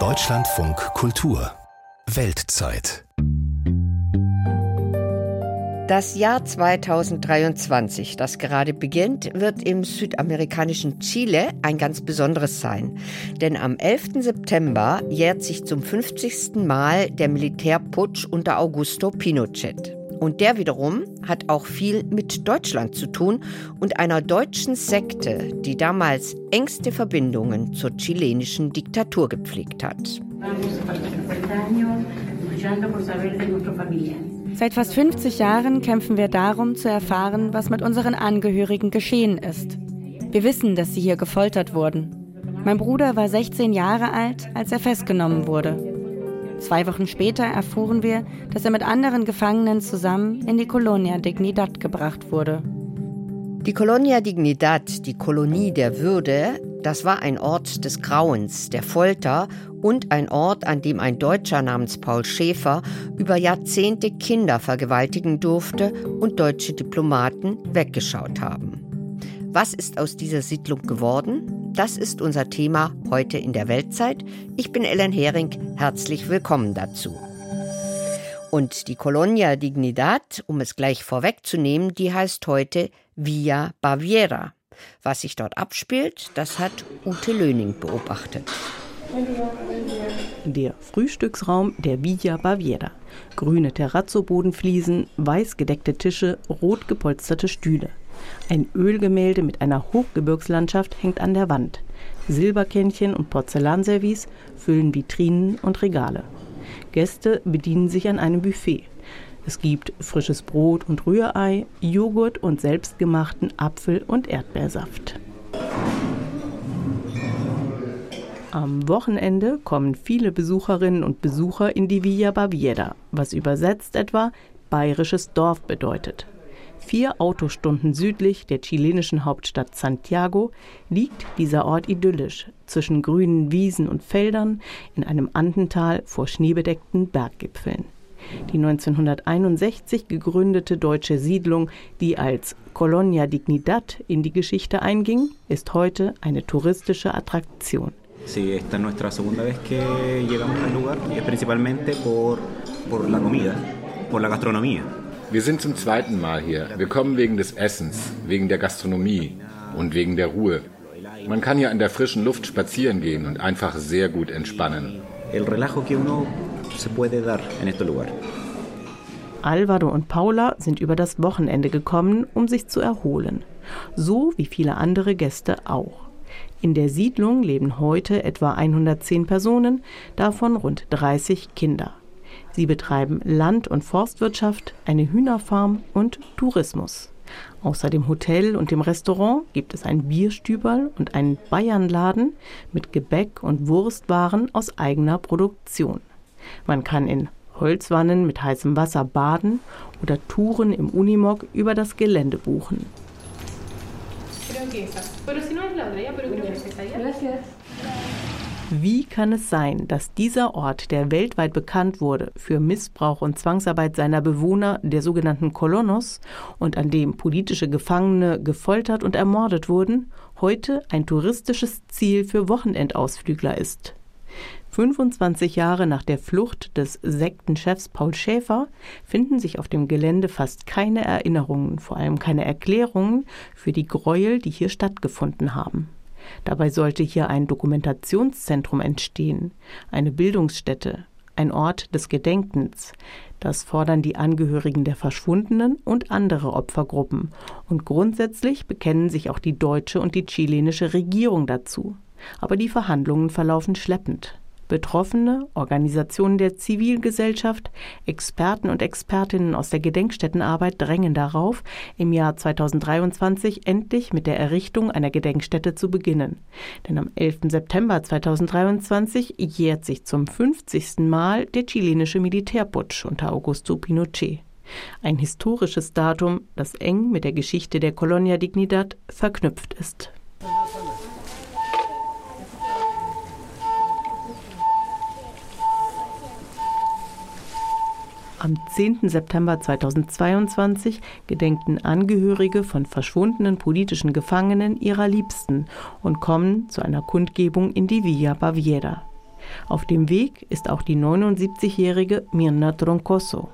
Deutschlandfunk Kultur Weltzeit das Jahr 2023, das gerade beginnt, wird im südamerikanischen Chile ein ganz besonderes sein. Denn am 11. September jährt sich zum 50. Mal der Militärputsch unter Augusto Pinochet. Und der wiederum hat auch viel mit Deutschland zu tun und einer deutschen Sekte, die damals engste Verbindungen zur chilenischen Diktatur gepflegt hat. Seit fast 50 Jahren kämpfen wir darum, zu erfahren, was mit unseren Angehörigen geschehen ist. Wir wissen, dass sie hier gefoltert wurden. Mein Bruder war 16 Jahre alt, als er festgenommen wurde. Zwei Wochen später erfuhren wir, dass er mit anderen Gefangenen zusammen in die Colonia Dignidad gebracht wurde. Die Colonia Dignidad, die Kolonie der Würde, das war ein Ort des Grauens, der Folter und ein Ort, an dem ein Deutscher namens Paul Schäfer über Jahrzehnte Kinder vergewaltigen durfte und deutsche Diplomaten weggeschaut haben. Was ist aus dieser Siedlung geworden? Das ist unser Thema heute in der Weltzeit. Ich bin Ellen Hering, herzlich willkommen dazu. Und die Colonia Dignidad, um es gleich vorwegzunehmen, die heißt heute Villa Baviera. Was sich dort abspielt, das hat Ute Löning beobachtet. Der Frühstücksraum der Villa Baviera. Grüne Terrazzo-Bodenfliesen, weiß gedeckte Tische, rot gepolsterte Stühle. Ein Ölgemälde mit einer Hochgebirgslandschaft hängt an der Wand. Silberkännchen und Porzellanservice füllen Vitrinen und Regale. Gäste bedienen sich an einem Buffet. Es gibt frisches Brot und Rührei, Joghurt und selbstgemachten Apfel- und Erdbeersaft. Am Wochenende kommen viele Besucherinnen und Besucher in die Villa Baviera, was übersetzt etwa bayerisches Dorf bedeutet. Vier Autostunden südlich der chilenischen Hauptstadt Santiago liegt dieser Ort idyllisch zwischen grünen Wiesen und Feldern in einem Andental vor schneebedeckten Berggipfeln. Die 1961 gegründete deutsche Siedlung, die als Colonia Dignidad in die Geschichte einging, ist heute eine touristische Attraktion. Sí, esta es nuestra segunda vez que llegamos al lugar principalmente por, por la comida, por la gastronomía. Wir sind zum zweiten Mal hier. Wir kommen wegen des Essens, wegen der Gastronomie und wegen der Ruhe. Man kann hier an der frischen Luft spazieren gehen und einfach sehr gut entspannen. Alvaro und Paula sind über das Wochenende gekommen, um sich zu erholen. So wie viele andere Gäste auch. In der Siedlung leben heute etwa 110 Personen, davon rund 30 Kinder. Sie betreiben Land- und Forstwirtschaft, eine Hühnerfarm und Tourismus. Außer dem Hotel und dem Restaurant gibt es ein Bierstüberl und einen Bayernladen mit Gebäck und Wurstwaren aus eigener Produktion. Man kann in Holzwannen mit heißem Wasser baden oder Touren im Unimog über das Gelände buchen. Wie kann es sein, dass dieser Ort, der weltweit bekannt wurde für Missbrauch und Zwangsarbeit seiner Bewohner, der sogenannten Colonos, und an dem politische Gefangene gefoltert und ermordet wurden, heute ein touristisches Ziel für Wochenendausflügler ist? 25 Jahre nach der Flucht des Sektenchefs Paul Schäfer finden sich auf dem Gelände fast keine Erinnerungen, vor allem keine Erklärungen für die Gräuel, die hier stattgefunden haben. Dabei sollte hier ein Dokumentationszentrum entstehen, eine Bildungsstätte, ein Ort des Gedenkens. Das fordern die Angehörigen der Verschwundenen und andere Opfergruppen. Und grundsätzlich bekennen sich auch die deutsche und die chilenische Regierung dazu. Aber die Verhandlungen verlaufen schleppend. Betroffene, Organisationen der Zivilgesellschaft, Experten und Expertinnen aus der Gedenkstättenarbeit drängen darauf, im Jahr 2023 endlich mit der Errichtung einer Gedenkstätte zu beginnen. Denn am 11. September 2023 jährt sich zum 50. Mal der chilenische Militärputsch unter Augusto Pinochet. Ein historisches Datum, das eng mit der Geschichte der Colonia Dignidad verknüpft ist. Am 10. September 2022 gedenken Angehörige von verschwundenen politischen Gefangenen ihrer Liebsten und kommen zu einer Kundgebung in die Villa Baviera. Auf dem Weg ist auch die 79-jährige Mirna Troncoso.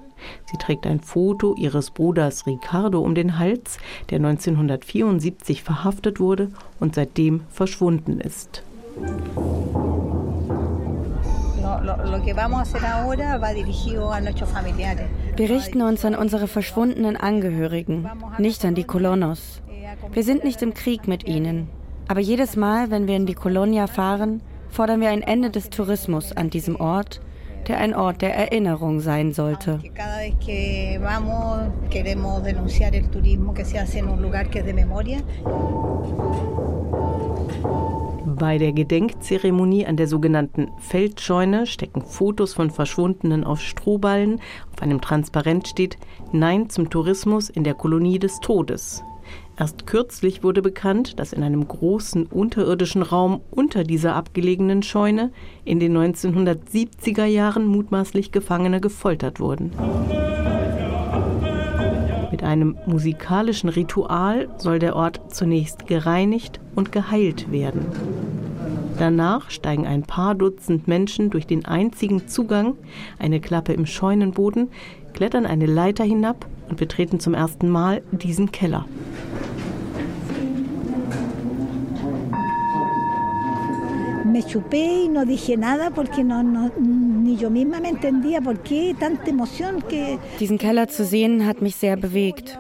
Sie trägt ein Foto ihres Bruders Ricardo um den Hals, der 1974 verhaftet wurde und seitdem verschwunden ist. Wir richten uns an unsere verschwundenen Angehörigen, nicht an die Colonos. Wir sind nicht im Krieg mit ihnen. Aber jedes Mal, wenn wir in die Colonia fahren, fordern wir ein Ende des Tourismus an diesem Ort, der ein Ort der Erinnerung sein sollte. Bei der Gedenkzeremonie an der sogenannten Feldscheune stecken Fotos von Verschwundenen auf Strohballen. Auf einem Transparent steht Nein zum Tourismus in der Kolonie des Todes. Erst kürzlich wurde bekannt, dass in einem großen unterirdischen Raum unter dieser abgelegenen Scheune in den 1970er Jahren mutmaßlich Gefangene gefoltert wurden. Mit einem musikalischen Ritual soll der Ort zunächst gereinigt und geheilt werden. Danach steigen ein paar Dutzend Menschen durch den einzigen Zugang, eine Klappe im Scheunenboden, klettern eine Leiter hinab und betreten zum ersten Mal diesen Keller. Me chupé y no dije nada porque no, no, ni yo misma me entendía por qué tanta emoción que Diesen Keller zu sehen hat mich sehr bewegt.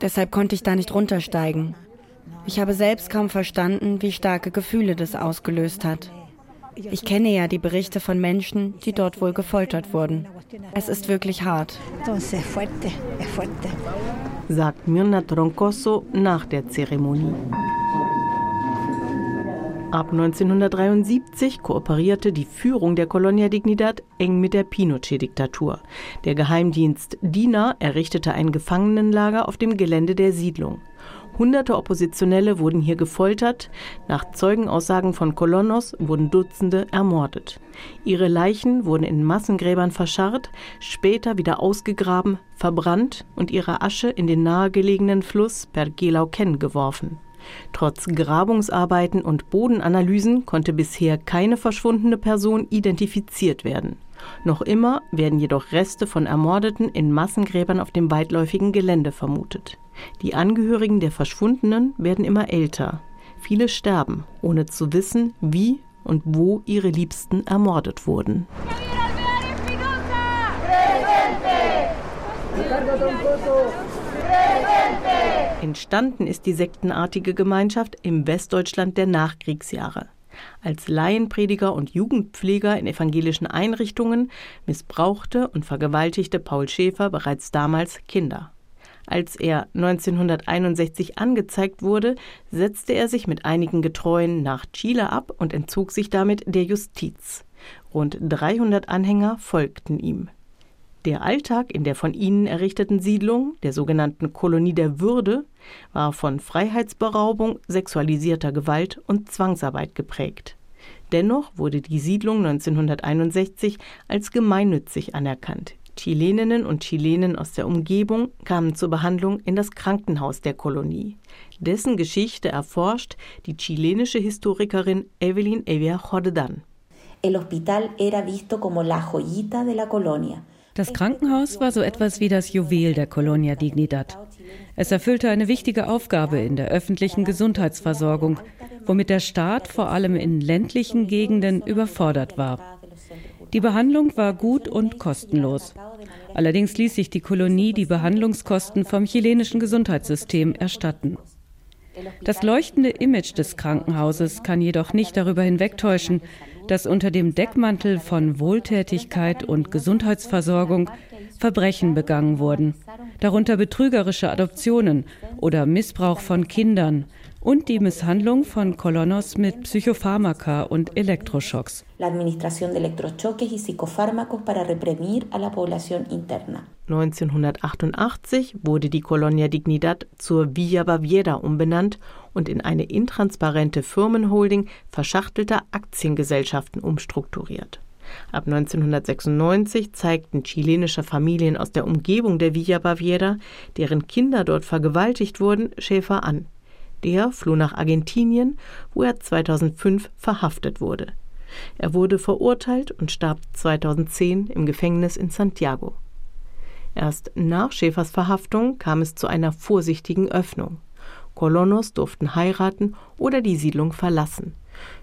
Deshalb konnte ich da nicht runtersteigen. Ich habe selbst kaum verstanden, wie starke Gefühle das ausgelöst hat. Ich kenne ja die Berichte von Menschen, die dort wohl gefoltert wurden. Es ist wirklich hart. Sagt Mirna Troncoso nach der Zeremonie. Ab 1973 kooperierte die Führung der Colonia Dignidad eng mit der Pinochet-Diktatur. Der Geheimdienst DINA errichtete ein Gefangenenlager auf dem Gelände der Siedlung. Hunderte Oppositionelle wurden hier gefoltert. Nach Zeugenaussagen von Colonos wurden Dutzende ermordet. Ihre Leichen wurden in Massengräbern verscharrt, später wieder ausgegraben, verbrannt und ihre Asche in den nahegelegenen Fluss Pergelauken geworfen. Trotz Grabungsarbeiten und Bodenanalysen konnte bisher keine verschwundene Person identifiziert werden. Noch immer werden jedoch Reste von Ermordeten in Massengräbern auf dem weitläufigen Gelände vermutet. Die Angehörigen der Verschwundenen werden immer älter. Viele sterben, ohne zu wissen, wie und wo ihre Liebsten ermordet wurden. Entstanden ist die sektenartige Gemeinschaft im Westdeutschland der Nachkriegsjahre. Als Laienprediger und Jugendpfleger in evangelischen Einrichtungen missbrauchte und vergewaltigte Paul Schäfer bereits damals Kinder. Als er 1961 angezeigt wurde, setzte er sich mit einigen Getreuen nach Chile ab und entzog sich damit der Justiz. Rund 300 Anhänger folgten ihm. Der Alltag in der von ihnen errichteten Siedlung, der sogenannten Kolonie der Würde, war von Freiheitsberaubung, sexualisierter Gewalt und Zwangsarbeit geprägt. Dennoch wurde die Siedlung 1961 als gemeinnützig anerkannt. Chileninnen und Chilenen aus der Umgebung kamen zur Behandlung in das Krankenhaus der Kolonie. Dessen Geschichte erforscht die chilenische Historikerin Evelyn Evia Jordan. El hospital era visto como la joyita de la colonia. Das Krankenhaus war so etwas wie das Juwel der Colonia Dignidad. Es erfüllte eine wichtige Aufgabe in der öffentlichen Gesundheitsversorgung, womit der Staat vor allem in ländlichen Gegenden überfordert war. Die Behandlung war gut und kostenlos. Allerdings ließ sich die Kolonie die Behandlungskosten vom chilenischen Gesundheitssystem erstatten. Das leuchtende Image des Krankenhauses kann jedoch nicht darüber hinwegtäuschen, dass unter dem Deckmantel von Wohltätigkeit und Gesundheitsversorgung Verbrechen begangen wurden, darunter betrügerische Adoptionen oder Missbrauch von Kindern und die Misshandlung von Kolonos mit Psychopharmaka und Elektroschocks. La administración de electrochoques y psicofármacos para reprimir a la población interna. 1988 wurde die Colonia Dignidad zur Villa Baviera umbenannt und in eine intransparente Firmenholding verschachtelter Aktiengesellschaften umstrukturiert. Ab 1996 zeigten chilenische Familien aus der Umgebung der Villa Baviera, deren Kinder dort vergewaltigt wurden, Schäfer an. Der floh nach Argentinien, wo er 2005 verhaftet wurde. Er wurde verurteilt und starb 2010 im Gefängnis in Santiago. Erst nach Schäfers Verhaftung kam es zu einer vorsichtigen Öffnung. Kolonos durften heiraten oder die Siedlung verlassen.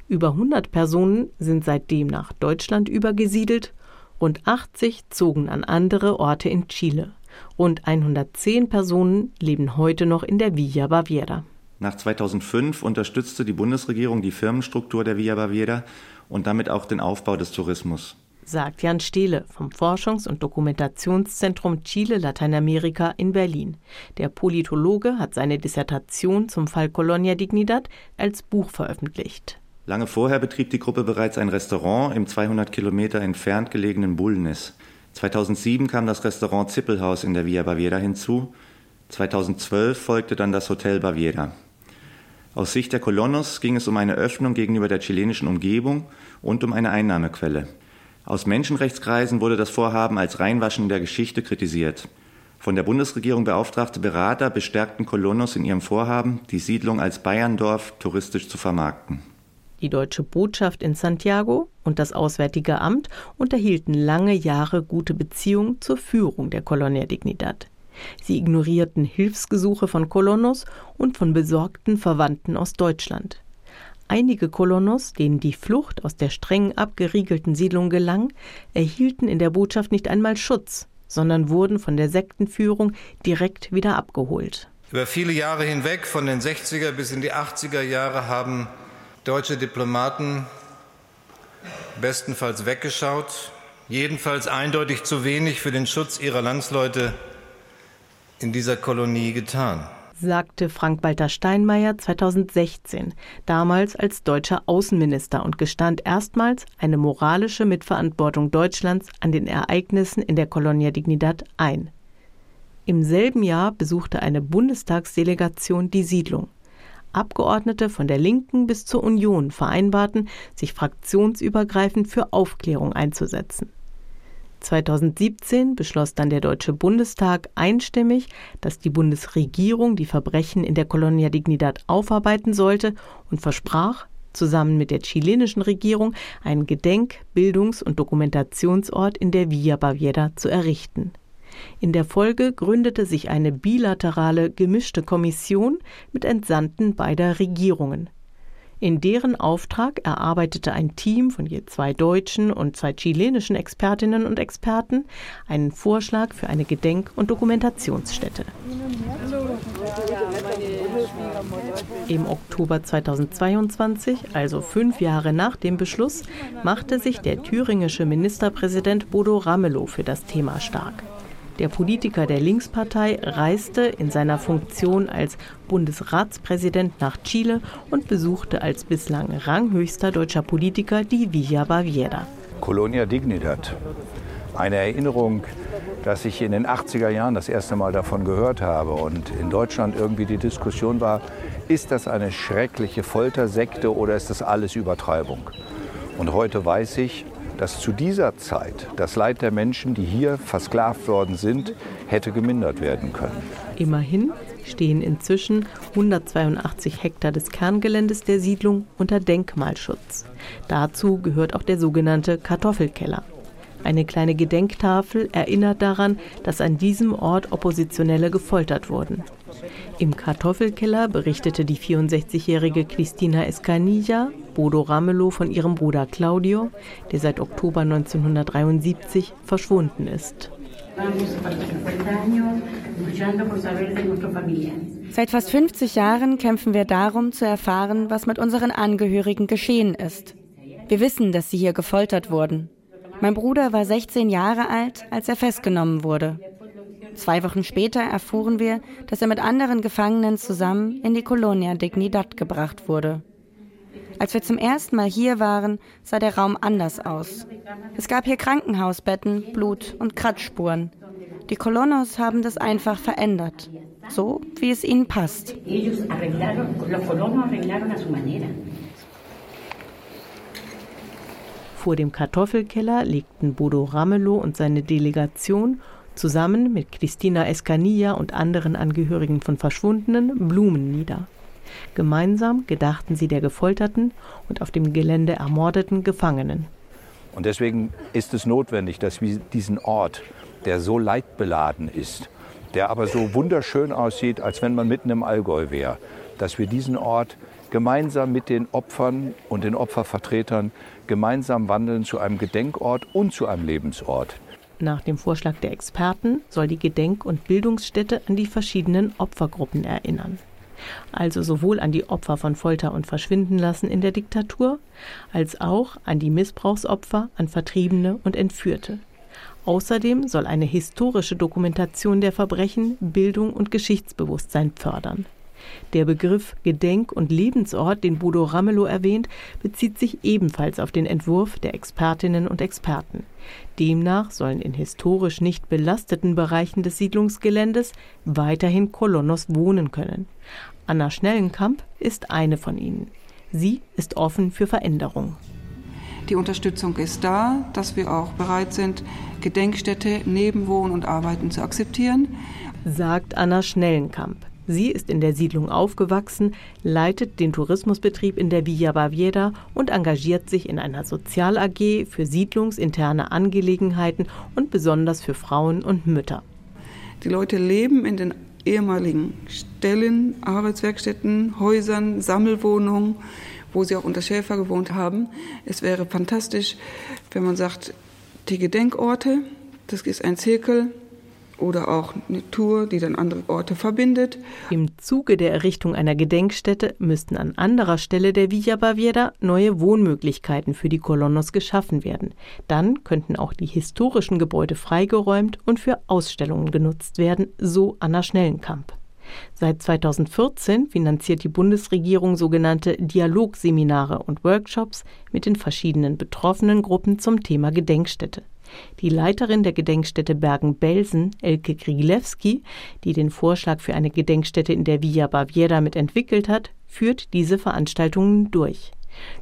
Über 100 Personen sind seitdem nach Deutschland übergesiedelt, rund 80 zogen an andere Orte in Chile. Rund 110 Personen leben heute noch in der Villa Baviera. Nach 2005 unterstützte die Bundesregierung die Firmenstruktur der Villa Baviera und damit auch den Aufbau des Tourismus sagt Jan Stehle vom Forschungs- und Dokumentationszentrum Chile Lateinamerika in Berlin. Der Politologe hat seine Dissertation zum Fall Colonia Dignidad als Buch veröffentlicht. Lange vorher betrieb die Gruppe bereits ein Restaurant im 200 Kilometer entfernt gelegenen Bulnes. 2007 kam das Restaurant Zippelhaus in der Via Baviera hinzu. 2012 folgte dann das Hotel Baviera. Aus Sicht der Colonos ging es um eine Öffnung gegenüber der chilenischen Umgebung und um eine Einnahmequelle. Aus Menschenrechtskreisen wurde das Vorhaben als Reinwaschen der Geschichte kritisiert. Von der Bundesregierung beauftragte Berater bestärkten Colonos in ihrem Vorhaben, die Siedlung als Bayerndorf touristisch zu vermarkten. Die deutsche Botschaft in Santiago und das Auswärtige Amt unterhielten lange Jahre gute Beziehungen zur Führung der Colonia Dignidad. Sie ignorierten Hilfsgesuche von Colonos und von besorgten Verwandten aus Deutschland. Einige Kolonos, denen die Flucht aus der streng abgeriegelten Siedlung gelang, erhielten in der Botschaft nicht einmal Schutz, sondern wurden von der Sektenführung direkt wieder abgeholt. Über viele Jahre hinweg, von den 60er bis in die 80er Jahre, haben deutsche Diplomaten bestenfalls weggeschaut, jedenfalls eindeutig zu wenig für den Schutz ihrer Landsleute in dieser Kolonie getan sagte Frank-Walter Steinmeier 2016, damals als deutscher Außenminister und gestand erstmals eine moralische Mitverantwortung Deutschlands an den Ereignissen in der Colonia Dignidad ein. Im selben Jahr besuchte eine Bundestagsdelegation die Siedlung. Abgeordnete von der Linken bis zur Union vereinbarten, sich fraktionsübergreifend für Aufklärung einzusetzen. 2017 beschloss dann der Deutsche Bundestag einstimmig, dass die Bundesregierung die Verbrechen in der Colonia Dignidad aufarbeiten sollte und versprach, zusammen mit der chilenischen Regierung einen Gedenk-, Bildungs- und Dokumentationsort in der Villa Baviera zu errichten. In der Folge gründete sich eine bilaterale gemischte Kommission mit Entsandten beider Regierungen. In deren Auftrag erarbeitete ein Team von je zwei deutschen und zwei chilenischen Expertinnen und Experten einen Vorschlag für eine Gedenk- und Dokumentationsstätte. Im Oktober 2022, also fünf Jahre nach dem Beschluss, machte sich der thüringische Ministerpräsident Bodo Ramelow für das Thema stark. Der Politiker der Linkspartei reiste in seiner Funktion als Bundesratspräsident nach Chile und besuchte als bislang ranghöchster deutscher Politiker die Villa Baviera. Colonia Dignidad. Eine Erinnerung, dass ich in den 80er Jahren das erste Mal davon gehört habe und in Deutschland irgendwie die Diskussion war, ist das eine schreckliche Foltersekte oder ist das alles Übertreibung? Und heute weiß ich, dass zu dieser Zeit das Leid der Menschen, die hier versklavt worden sind, hätte gemindert werden können. Immerhin stehen inzwischen 182 Hektar des Kerngeländes der Siedlung unter Denkmalschutz. Dazu gehört auch der sogenannte Kartoffelkeller. Eine kleine Gedenktafel erinnert daran, dass an diesem Ort Oppositionelle gefoltert wurden. Im Kartoffelkeller berichtete die 64-jährige Cristina Escanilla Bodo Ramelow von ihrem Bruder Claudio, der seit Oktober 1973 verschwunden ist. Seit fast 50 Jahren kämpfen wir darum, zu erfahren, was mit unseren Angehörigen geschehen ist. Wir wissen, dass sie hier gefoltert wurden. Mein Bruder war 16 Jahre alt, als er festgenommen wurde. Zwei Wochen später erfuhren wir, dass er mit anderen Gefangenen zusammen in die Colonia Dignidad gebracht wurde. Als wir zum ersten Mal hier waren, sah der Raum anders aus. Es gab hier Krankenhausbetten, Blut und Kratzspuren. Die Colonos haben das einfach verändert, so wie es ihnen passt. Vor dem Kartoffelkeller legten Bodo Ramelow und seine Delegation zusammen mit Christina Escanilla und anderen Angehörigen von Verschwundenen Blumen nieder. Gemeinsam gedachten sie der gefolterten und auf dem Gelände ermordeten Gefangenen. Und deswegen ist es notwendig, dass wir diesen Ort, der so leidbeladen ist, der aber so wunderschön aussieht, als wenn man mitten im Allgäu wäre, dass wir diesen Ort gemeinsam mit den Opfern und den Opfervertretern gemeinsam wandeln zu einem Gedenkort und zu einem Lebensort. Nach dem Vorschlag der Experten soll die Gedenk- und Bildungsstätte an die verschiedenen Opfergruppen erinnern. Also sowohl an die Opfer von Folter und Verschwindenlassen in der Diktatur, als auch an die Missbrauchsopfer, an Vertriebene und Entführte. Außerdem soll eine historische Dokumentation der Verbrechen Bildung und Geschichtsbewusstsein fördern. Der Begriff Gedenk- und Lebensort, den Bodo Ramelow erwähnt, bezieht sich ebenfalls auf den Entwurf der Expertinnen und Experten. Demnach sollen in historisch nicht belasteten Bereichen des Siedlungsgeländes weiterhin Kolonos wohnen können. Anna Schnellenkamp ist eine von ihnen. Sie ist offen für Veränderung. Die Unterstützung ist da, dass wir auch bereit sind, Gedenkstätte neben Wohnen und Arbeiten zu akzeptieren, sagt Anna Schnellenkamp. Sie ist in der Siedlung aufgewachsen, leitet den Tourismusbetrieb in der Villa Baviera und engagiert sich in einer Sozial AG für siedlungsinterne Angelegenheiten und besonders für Frauen und Mütter. Die Leute leben in den ehemaligen Stellen, Arbeitswerkstätten, Häusern, Sammelwohnungen, wo sie auch unter Schäfer gewohnt haben. Es wäre fantastisch, wenn man sagt, die Gedenkorte, das ist ein Zirkel, oder auch eine Tour, die dann andere Orte verbindet. Im Zuge der Errichtung einer Gedenkstätte müssten an anderer Stelle der Villa Baviera neue Wohnmöglichkeiten für die Kolonos geschaffen werden. Dann könnten auch die historischen Gebäude freigeräumt und für Ausstellungen genutzt werden, so Anna Schnellenkamp. Seit 2014 finanziert die Bundesregierung sogenannte Dialogseminare und Workshops mit den verschiedenen betroffenen Gruppen zum Thema Gedenkstätte. Die Leiterin der Gedenkstätte Bergen-Belsen, Elke Grigilewski, die den Vorschlag für eine Gedenkstätte in der Villa Baviera mitentwickelt hat, führt diese Veranstaltungen durch.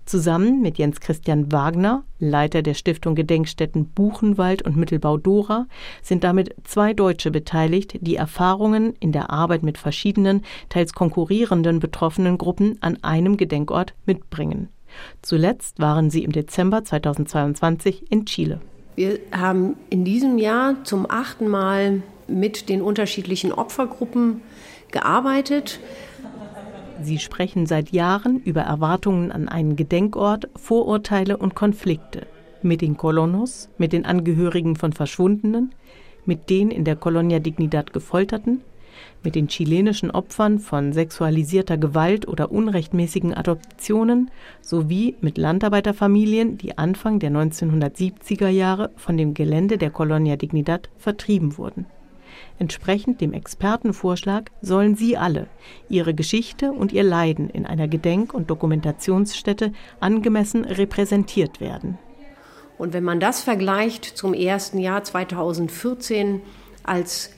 Zusammen mit Jens Christian Wagner, Leiter der Stiftung Gedenkstätten Buchenwald und Mittelbau Dora, sind damit zwei Deutsche beteiligt, die Erfahrungen in der Arbeit mit verschiedenen, teils konkurrierenden betroffenen Gruppen an einem Gedenkort mitbringen. Zuletzt waren sie im Dezember 2022 in Chile. Wir haben in diesem Jahr zum achten Mal mit den unterschiedlichen Opfergruppen gearbeitet. Sie sprechen seit Jahren über Erwartungen an einen Gedenkort, Vorurteile und Konflikte mit den Kolonos, mit den Angehörigen von Verschwundenen, mit den in der Colonia Dignidad gefolterten, mit den chilenischen Opfern von sexualisierter Gewalt oder unrechtmäßigen Adoptionen sowie mit Landarbeiterfamilien, die Anfang der 1970er Jahre von dem Gelände der Colonia Dignidad vertrieben wurden. Entsprechend dem Expertenvorschlag sollen sie alle ihre Geschichte und ihr Leiden in einer Gedenk- und Dokumentationsstätte angemessen repräsentiert werden. Und wenn man das vergleicht zum ersten Jahr 2014, als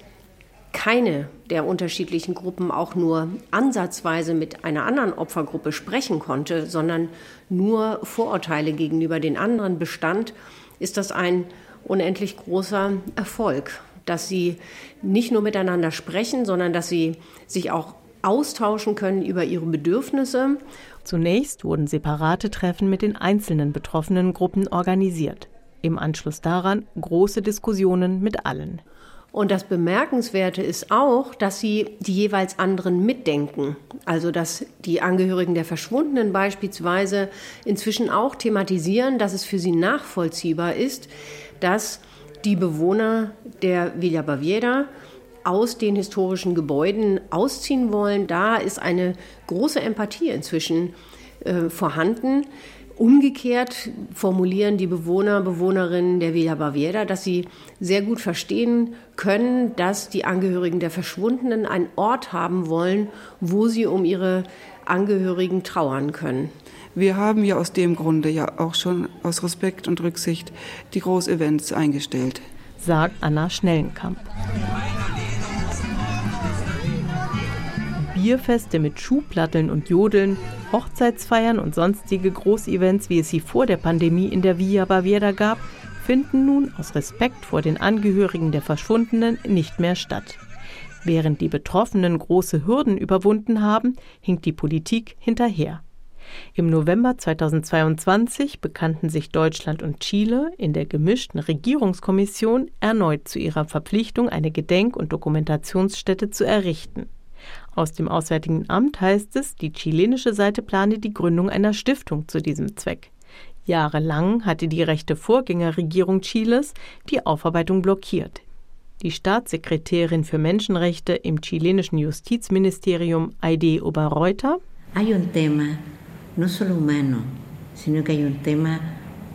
keine der unterschiedlichen Gruppen auch nur ansatzweise mit einer anderen Opfergruppe sprechen konnte, sondern nur Vorurteile gegenüber den anderen bestand, ist das ein unendlich großer Erfolg, dass sie nicht nur miteinander sprechen, sondern dass sie sich auch austauschen können über ihre Bedürfnisse. Zunächst wurden separate Treffen mit den einzelnen betroffenen Gruppen organisiert. Im Anschluss daran große Diskussionen mit allen. Und das Bemerkenswerte ist auch, dass sie die jeweils anderen mitdenken. Also dass die Angehörigen der Verschwundenen beispielsweise inzwischen auch thematisieren, dass es für sie nachvollziehbar ist, dass die Bewohner der Villa Baviera aus den historischen Gebäuden ausziehen wollen. Da ist eine große Empathie inzwischen äh, vorhanden. Umgekehrt formulieren die Bewohner, Bewohnerinnen der Villa Baviera, dass sie sehr gut verstehen können, dass die Angehörigen der Verschwundenen einen Ort haben wollen, wo sie um ihre Angehörigen trauern können. Wir haben ja aus dem Grunde ja auch schon aus Respekt und Rücksicht die Großevents eingestellt, sagt Anna Schnellenkamp. Bierfeste mit Schuhplatteln und Jodeln, Hochzeitsfeiern und sonstige Großevents, wie es sie vor der Pandemie in der Via Baviera gab, finden nun aus Respekt vor den Angehörigen der Verschwundenen nicht mehr statt. Während die Betroffenen große Hürden überwunden haben, hinkt die Politik hinterher. Im November 2022 bekannten sich Deutschland und Chile in der gemischten Regierungskommission erneut zu ihrer Verpflichtung, eine Gedenk- und Dokumentationsstätte zu errichten. Aus dem Auswärtigen Amt heißt es, die chilenische Seite plane die Gründung einer Stiftung zu diesem Zweck. Jahrelang hatte die rechte Vorgängerregierung Chiles die Aufarbeitung blockiert. Die Staatssekretärin für Menschenrechte im chilenischen Justizministerium Aide Oberreuter Hay un tema no solo humano, sino que hay un tema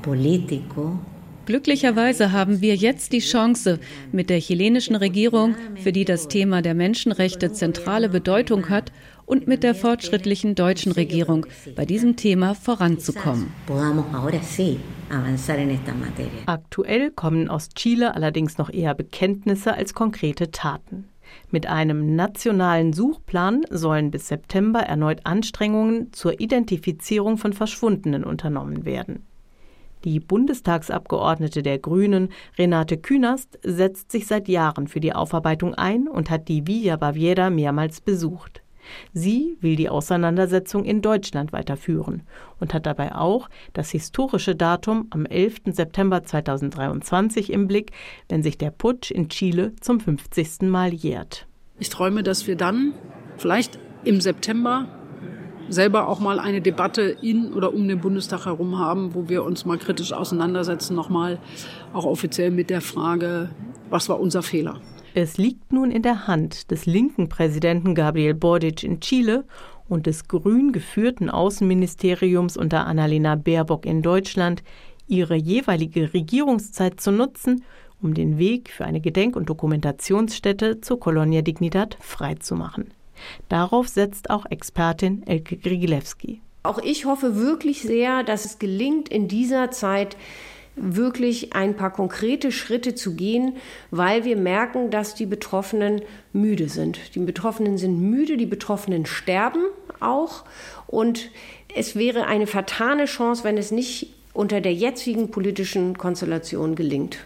político. Glücklicherweise haben wir jetzt die Chance, mit der chilenischen Regierung, für die das Thema der Menschenrechte zentrale Bedeutung hat, und mit der fortschrittlichen deutschen Regierung bei diesem Thema voranzukommen. Aktuell kommen aus Chile allerdings noch eher Bekenntnisse als konkrete Taten. Mit einem nationalen Suchplan sollen bis September erneut Anstrengungen zur Identifizierung von Verschwundenen unternommen werden. Die Bundestagsabgeordnete der Grünen, Renate Künast, setzt sich seit Jahren für die Aufarbeitung ein und hat die Villa Baviera mehrmals besucht. Sie will die Auseinandersetzung in Deutschland weiterführen und hat dabei auch das historische Datum am 11. September 2023 im Blick, wenn sich der Putsch in Chile zum 50. Mal jährt. Ich träume, dass wir dann vielleicht im September selber auch mal eine Debatte in oder um den Bundestag herum haben, wo wir uns mal kritisch auseinandersetzen, nochmal auch offiziell mit der Frage, was war unser Fehler? Es liegt nun in der Hand des linken Präsidenten Gabriel Boric in Chile und des grün geführten Außenministeriums unter Annalena Baerbock in Deutschland, ihre jeweilige Regierungszeit zu nutzen, um den Weg für eine Gedenk- und Dokumentationsstätte zur Colonia Dignidad freizumachen. Darauf setzt auch Expertin Elke Grigilewski. Auch ich hoffe wirklich sehr, dass es gelingt, in dieser Zeit wirklich ein paar konkrete Schritte zu gehen, weil wir merken, dass die Betroffenen müde sind. Die Betroffenen sind müde, die Betroffenen sterben auch. Und es wäre eine vertane Chance, wenn es nicht unter der jetzigen politischen Konstellation gelingt.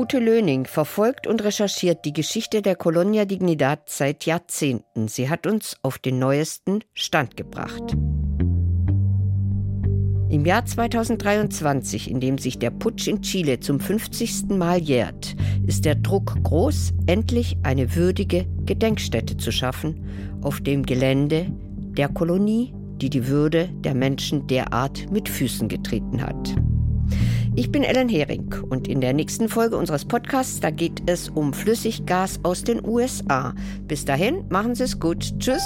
Ute Löning verfolgt und recherchiert die Geschichte der Colonia Dignidad seit Jahrzehnten. Sie hat uns auf den neuesten Stand gebracht. Im Jahr 2023, in dem sich der Putsch in Chile zum 50. Mal jährt, ist der Druck groß, endlich eine würdige Gedenkstätte zu schaffen auf dem Gelände der Kolonie, die die Würde der Menschen derart mit Füßen getreten hat. Ich bin Ellen Hering und in der nächsten Folge unseres Podcasts, da geht es um Flüssiggas aus den USA. Bis dahin, machen Sie es gut. Tschüss.